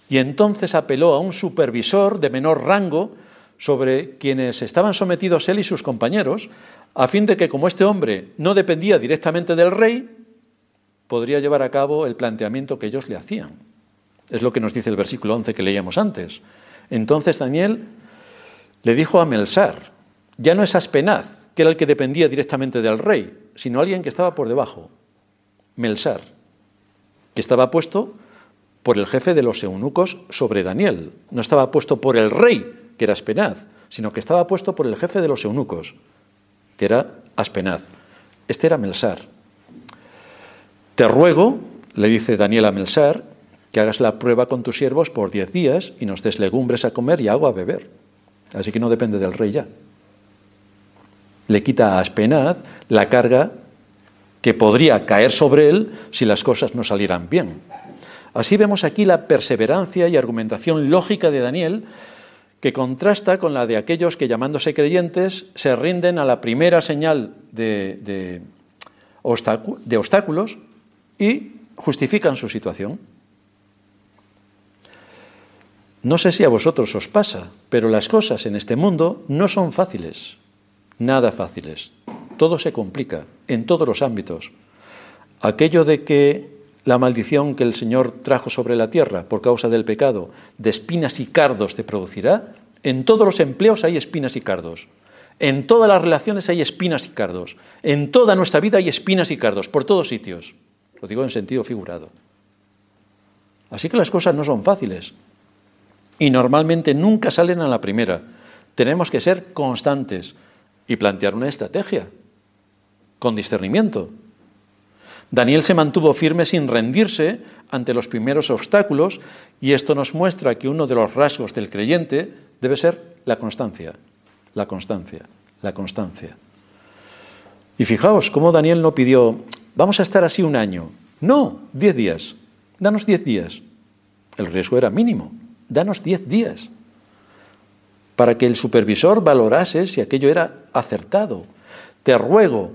Y entonces apeló a un supervisor de menor rango sobre quienes estaban sometidos él y sus compañeros, a fin de que como este hombre no dependía directamente del rey, podría llevar a cabo el planteamiento que ellos le hacían. Es lo que nos dice el versículo 11 que leíamos antes. Entonces Daniel le dijo a Melsar, ya no es Aspenaz, que era el que dependía directamente del rey, sino alguien que estaba por debajo, Melsar, que estaba puesto por el jefe de los eunucos sobre Daniel. No estaba puesto por el rey, que era Aspenaz, sino que estaba puesto por el jefe de los eunucos, que era Aspenaz. Este era Melsar. Te ruego, le dice Daniel a Melsar, que hagas la prueba con tus siervos por diez días y nos des legumbres a comer y agua a beber. Así que no depende del rey ya. Le quita a Aspenaz la carga que podría caer sobre él si las cosas no salieran bien. Así vemos aquí la perseverancia y argumentación lógica de Daniel que contrasta con la de aquellos que llamándose creyentes se rinden a la primera señal de, obstáculos y justifican su situación. No sé si a vosotros os pasa, pero las cosas en este mundo no son fáciles, nada fáciles. Todo se complica en todos los ámbitos. Aquello de que la maldición que el Señor trajo sobre la tierra por causa del pecado, de espinas y cardos te producirá, en todos los empleos hay espinas y cardos. En todas las relaciones hay espinas y cardos. En toda nuestra vida hay espinas y cardos, por todos sitios. Lo digo en sentido figurado. Así que las cosas no son fáciles. Y normalmente nunca salen a la primera. Tenemos que ser constantes y plantear una estrategia, con discernimiento. Daniel se mantuvo firme sin rendirse ante los primeros obstáculos y esto nos muestra que uno de los rasgos del creyente debe ser la constancia, la constancia, la constancia. Y fijaos cómo Daniel no pidió, vamos a estar así un año. No, diez días. Danos diez días. El riesgo era mínimo. danos diez días para que el supervisor valorase si aquello era acertado. Te ruego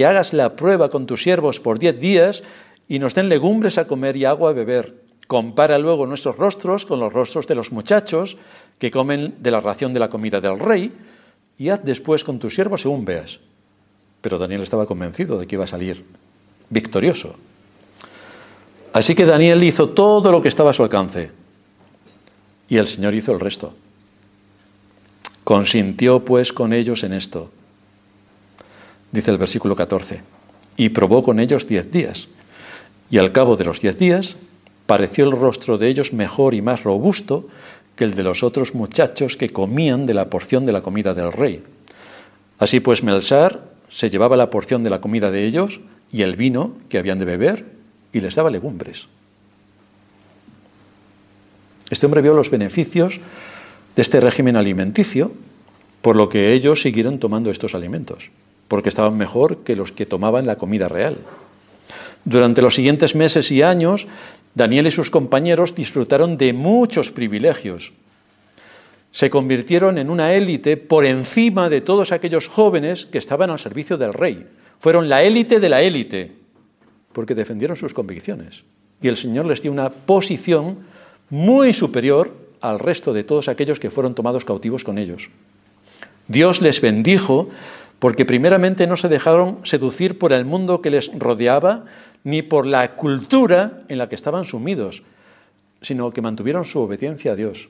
que hagas la prueba con tus siervos por diez días y nos den legumbres a comer y agua a beber. Compara luego nuestros rostros con los rostros de los muchachos que comen de la ración de la comida del rey y haz después con tus siervos según veas. Pero Daniel estaba convencido de que iba a salir victorioso. Así que Daniel hizo todo lo que estaba a su alcance y el Señor hizo el resto. Consintió pues con ellos en esto, dice el versículo 14, y probó con ellos diez días. Y al cabo de los diez días pareció el rostro de ellos mejor y más robusto que el de los otros muchachos que comían de la porción de la comida del rey. Así pues, Melsar se llevaba la porción de la comida de ellos y el vino que habían de beber y les daba legumbres. Este hombre vio los beneficios de este régimen alimenticio, por lo que ellos siguieron tomando estos alimentos, porque estaban mejor que los que tomaban la comida real. Durante los siguientes meses y años, Daniel y sus compañeros disfrutaron de muchos privilegios. Se convirtieron en una élite por encima de todos aquellos jóvenes que estaban al servicio del rey. Fueron la élite de la élite, porque defendieron sus convicciones. Y el Señor les dio una posición muy superior al resto de todos aquellos que fueron tomados cautivos con ellos. Dios les bendijo porque primeramente no se dejaron seducir por el mundo que les rodeaba, ni por la cultura en la que estaban sumidos, sino que mantuvieron su obediencia a Dios,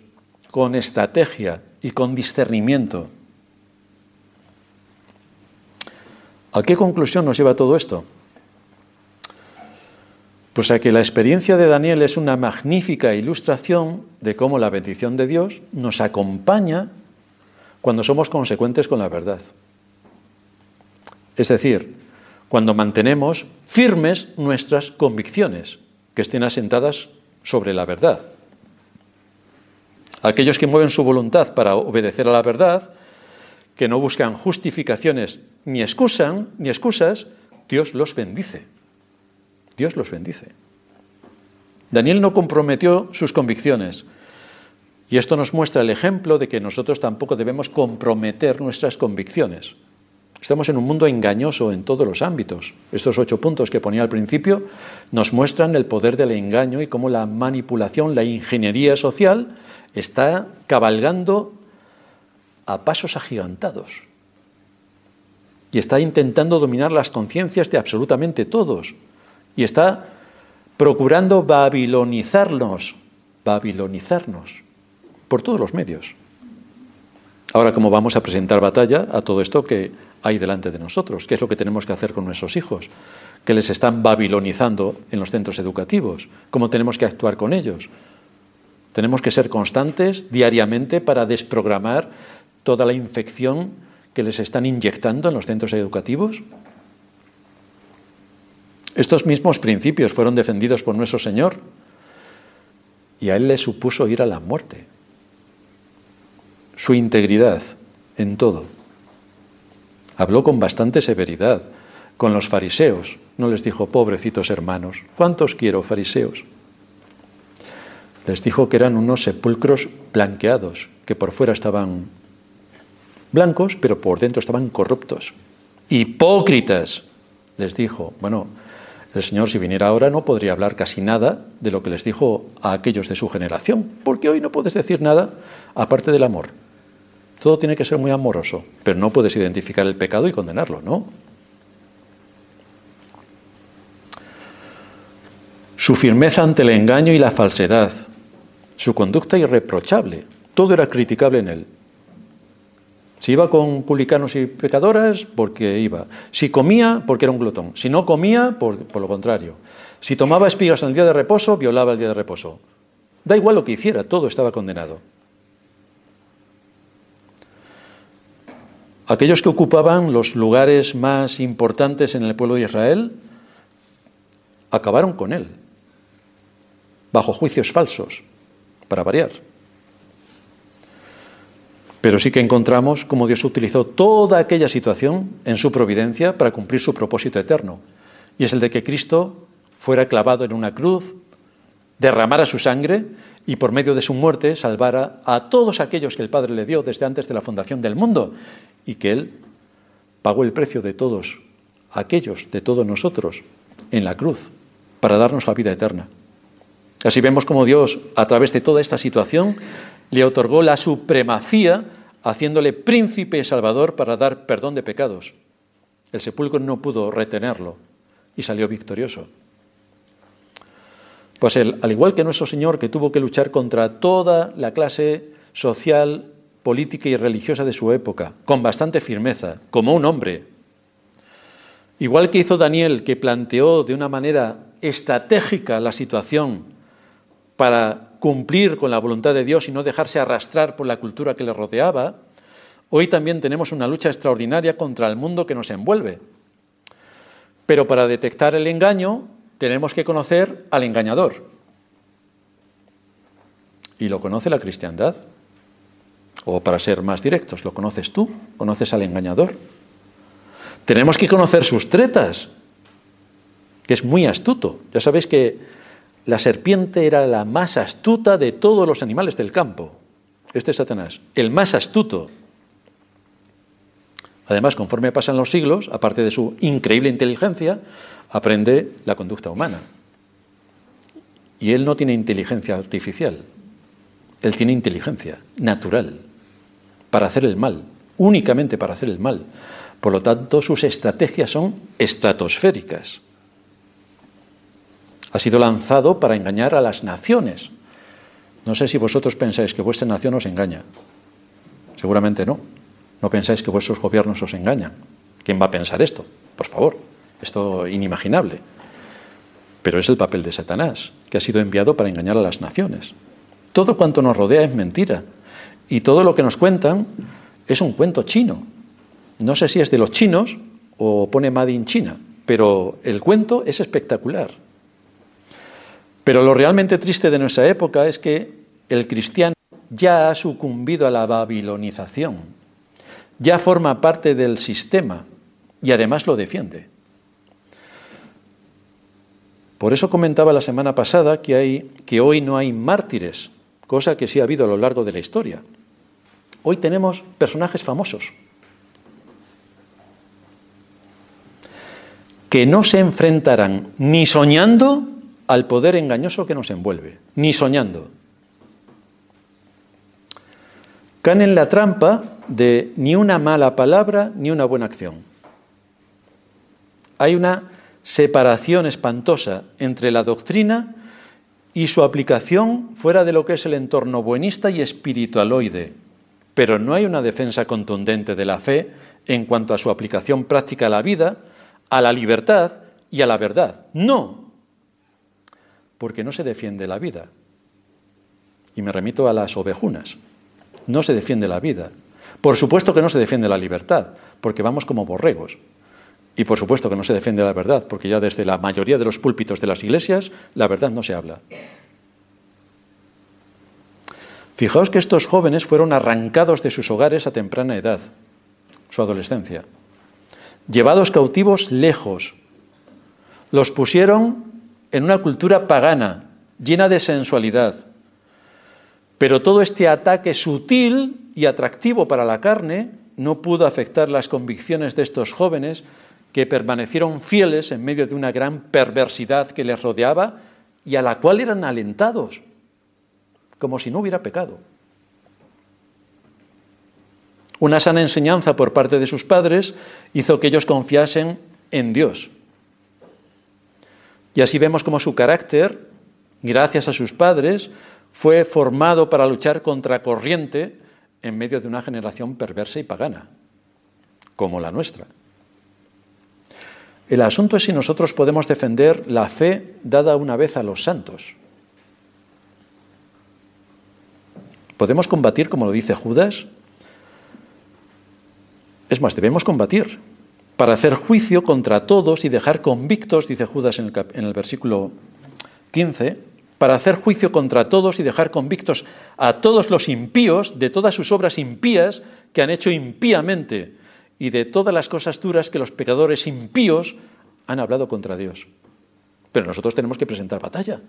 con estrategia y con discernimiento. ¿A qué conclusión nos lleva todo esto? Pues a que la experiencia de Daniel es una magnífica ilustración de cómo la bendición de Dios nos acompaña cuando somos consecuentes con la verdad. Es decir, cuando mantenemos firmes nuestras convicciones, que estén asentadas sobre la verdad. Aquellos que mueven su voluntad para obedecer a la verdad, que no buscan justificaciones ni excusan, ni excusas, Dios los bendice. Dios los bendice. Daniel no comprometió sus convicciones. Y esto nos muestra el ejemplo de que nosotros tampoco debemos comprometer nuestras convicciones. Estamos en un mundo engañoso en todos los ámbitos. Estos ocho puntos que ponía al principio nos muestran el poder del engaño y cómo la manipulación, la ingeniería social está cabalgando a pasos agigantados y está intentando dominar las conciencias de absolutamente todos y está procurando babilonizarnos, babilonizarnos por todos los medios. Ahora, ¿cómo vamos a presentar batalla a todo esto que hay delante de nosotros. ¿Qué es lo que tenemos que hacer con nuestros hijos? Que les están babilonizando en los centros educativos. ¿Cómo tenemos que actuar con ellos? Tenemos que ser constantes diariamente para desprogramar toda la infección que les están inyectando en los centros educativos. Estos mismos principios fueron defendidos por nuestro Señor y a Él le supuso ir a la muerte. Su integridad en todo. Habló con bastante severidad con los fariseos. No les dijo, pobrecitos hermanos, ¿cuántos quiero fariseos? Les dijo que eran unos sepulcros blanqueados, que por fuera estaban blancos, pero por dentro estaban corruptos. Hipócritas, les dijo. Bueno, el Señor si viniera ahora no podría hablar casi nada de lo que les dijo a aquellos de su generación, porque hoy no puedes decir nada aparte del amor. Todo tiene que ser muy amoroso, pero no puedes identificar el pecado y condenarlo, ¿no? Su firmeza ante el engaño y la falsedad, su conducta irreprochable, todo era criticable en él. Si iba con publicanos y pecadoras, porque iba. Si comía, porque era un glotón. Si no comía, por, por, lo contrario. Si tomaba espigas en el día de reposo, violaba el día de reposo. Da igual lo que hiciera, todo estaba condenado. Aquellos que ocupaban los lugares más importantes en el pueblo de Israel acabaron con él, bajo juicios falsos, para variar. Pero sí que encontramos cómo Dios utilizó toda aquella situación en su providencia para cumplir su propósito eterno, y es el de que Cristo fuera clavado en una cruz derramara su sangre y por medio de su muerte salvara a todos aquellos que el Padre le dio desde antes de la fundación del mundo y que Él pagó el precio de todos aquellos, de todos nosotros, en la cruz, para darnos la vida eterna. Así vemos como Dios, a través de toda esta situación, le otorgó la supremacía, haciéndole príncipe y salvador para dar perdón de pecados. El sepulcro no pudo retenerlo y salió victorioso. Pues él, al igual que nuestro Señor, que tuvo que luchar contra toda la clase social, política y religiosa de su época, con bastante firmeza, como un hombre. Igual que hizo Daniel, que planteó de una manera estratégica la situación para cumplir con la voluntad de Dios y no dejarse arrastrar por la cultura que le rodeaba, hoy también tenemos una lucha extraordinaria contra el mundo que nos envuelve. Pero para detectar el engaño tenemos que conocer al engañador. Y lo conoce la cristiandad. O para ser más directos, lo conoces tú, conoces al engañador. Tenemos que conocer sus tretas, que es muy astuto. Ya sabéis que la serpiente era la más astuta de todos los animales del campo. Este es Satanás, el más astuto. Además, conforme pasan los siglos, aparte de su increíble inteligencia, aprende la conducta humana. Y él no tiene inteligencia artificial, él tiene inteligencia natural para hacer el mal, únicamente para hacer el mal. Por lo tanto, sus estrategias son estratosféricas. Ha sido lanzado para engañar a las naciones. No sé si vosotros pensáis que vuestra nación os engaña. Seguramente no. No pensáis que vuestros gobiernos os engañan. ¿Quién va a pensar esto? Por favor. Esto inimaginable. Pero es el papel de Satanás, que ha sido enviado para engañar a las naciones. Todo cuanto nos rodea es mentira. Y todo lo que nos cuentan es un cuento chino. No sé si es de los chinos o pone Made in China, pero el cuento es espectacular. Pero lo realmente triste de nuestra época es que el cristiano ya ha sucumbido a la babilonización, ya forma parte del sistema y además lo defiende. Por eso comentaba la semana pasada que, hay, que hoy no hay mártires, cosa que sí ha habido a lo largo de la historia. Hoy tenemos personajes famosos que no se enfrentarán ni soñando al poder engañoso que nos envuelve, ni soñando. Caen en la trampa de ni una mala palabra ni una buena acción. Hay una separación espantosa entre la doctrina y su aplicación fuera de lo que es el entorno buenista y espiritualoide. Pero no hay una defensa contundente de la fe en cuanto a su aplicación práctica a la vida, a la libertad y a la verdad. No, porque no se defiende la vida. Y me remito a las ovejunas. No se defiende la vida. Por supuesto que no se defiende la libertad, porque vamos como borregos. Y por supuesto que no se defiende la verdad, porque ya desde la mayoría de los púlpitos de las iglesias la verdad no se habla. Fijaos que estos jóvenes fueron arrancados de sus hogares a temprana edad, su adolescencia, llevados cautivos lejos. Los pusieron en una cultura pagana, llena de sensualidad. Pero todo este ataque sutil y atractivo para la carne no pudo afectar las convicciones de estos jóvenes que permanecieron fieles en medio de una gran perversidad que les rodeaba y a la cual eran alentados, como si no hubiera pecado. Una sana enseñanza por parte de sus padres hizo que ellos confiasen en Dios. Y así vemos como su carácter, gracias a sus padres, fue formado para luchar contra corriente en medio de una generación perversa y pagana, como la nuestra. El asunto es si nosotros podemos defender la fe dada una vez a los santos. ¿Podemos combatir como lo dice Judas? Es más, debemos combatir para hacer juicio contra todos y dejar convictos, dice Judas en el, versículo 15, para hacer juicio contra todos y dejar convictos a todos los impíos de todas sus obras impías que han hecho impíamente y de todas las cosas duras que los pecadores impíos han hablado contra Dios. Pero nosotros tenemos que presentar batalla.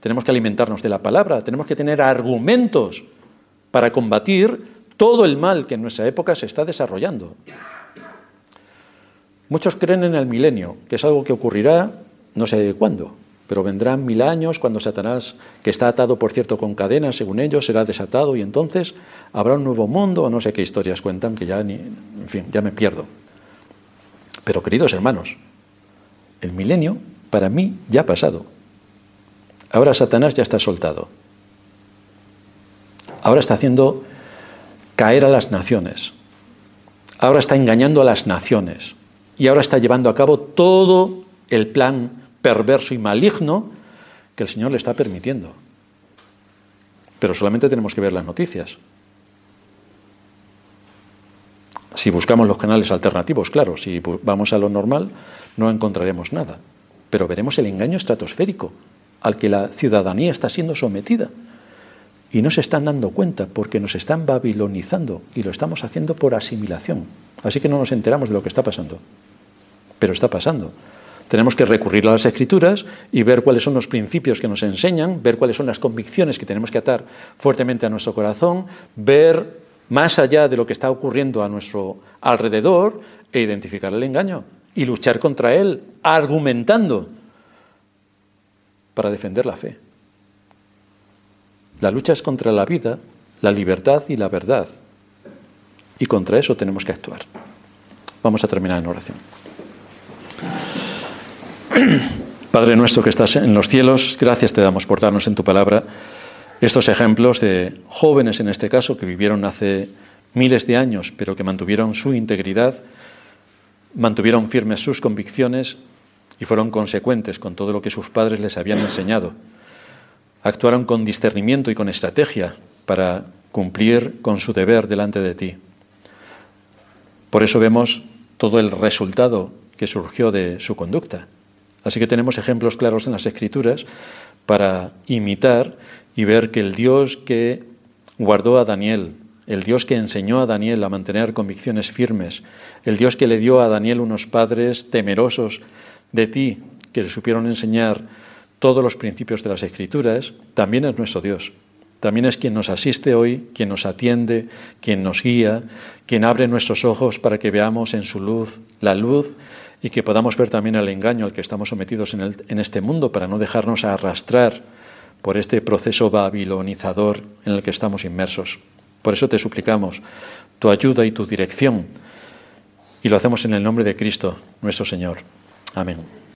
tenemos que alimentarnos de la palabra, tenemos que tener argumentos para combatir todo el mal que en nuestra época se está desarrollando. Muchos creen en el milenio, que es algo que ocurrirá no sé cuándo, pero vendrán mil años cuando Satanás, que está atado por cierto con cadenas, según ellos, será desatado y entonces habrá un nuevo mundo o no sé qué historias cuentan, que ya ni, en fin, ya me pierdo. Pero queridos hermanos, el milenio para mí ya ha pasado. Ahora Satanás ya está soltado. Ahora está haciendo caer a las naciones. Ahora está engañando a las naciones. Y ahora está llevando a cabo todo el plan perverso y maligno que el Señor le está permitiendo. Pero solamente tenemos que ver las noticias. Si buscamos los canales alternativos, claro, si vamos a lo normal, no encontraremos nada. Pero veremos el engaño estratosférico al que la ciudadanía está siendo sometida. Y no se están dando cuenta porque nos están babilonizando y lo estamos haciendo por asimilación. Así que no nos enteramos de lo que está pasando. Pero está pasando. Tenemos que recurrir a las escrituras y ver cuáles son los principios que nos enseñan, ver cuáles son las convicciones que tenemos que atar fuertemente a nuestro corazón, ver más allá de lo que está ocurriendo a nuestro alrededor e identificar el engaño y luchar contra él, argumentando para defender la fe. La lucha es contra la vida, la libertad y la verdad. Y contra eso tenemos que actuar. Vamos a terminar en oración. Padre nuestro que estás en los cielos, gracias te damos por darnos en tu palabra estos ejemplos de jóvenes en este caso que vivieron hace miles de años, pero que mantuvieron su integridad, mantuvieron firmes sus convicciones y fueron consecuentes con todo lo que sus padres les habían enseñado. Actuaron con discernimiento y con estrategia para cumplir con su deber delante de ti. Por eso vemos todo el resultado que surgió de su conducta. Así que tenemos ejemplos claros en las Escrituras para imitar y ver que el Dios que guardó a Daniel, el Dios que enseñó a Daniel a mantener convicciones firmes, el Dios que le dio a Daniel unos padres temerosos de ti, que le supieron enseñar todos los principios de las Escrituras, también es nuestro Dios. También es quien nos asiste hoy, quien nos atiende, quien nos guía, quien abre nuestros ojos para que veamos en su luz la luz y que podamos ver también el engaño al que estamos sometidos en, en este mundo para no dejarnos arrastrar por este proceso babilonizador en el que estamos inmersos. Por eso te suplicamos tu ayuda y tu dirección y lo hacemos en el nombre de Cristo, nuestro Señor. Amén.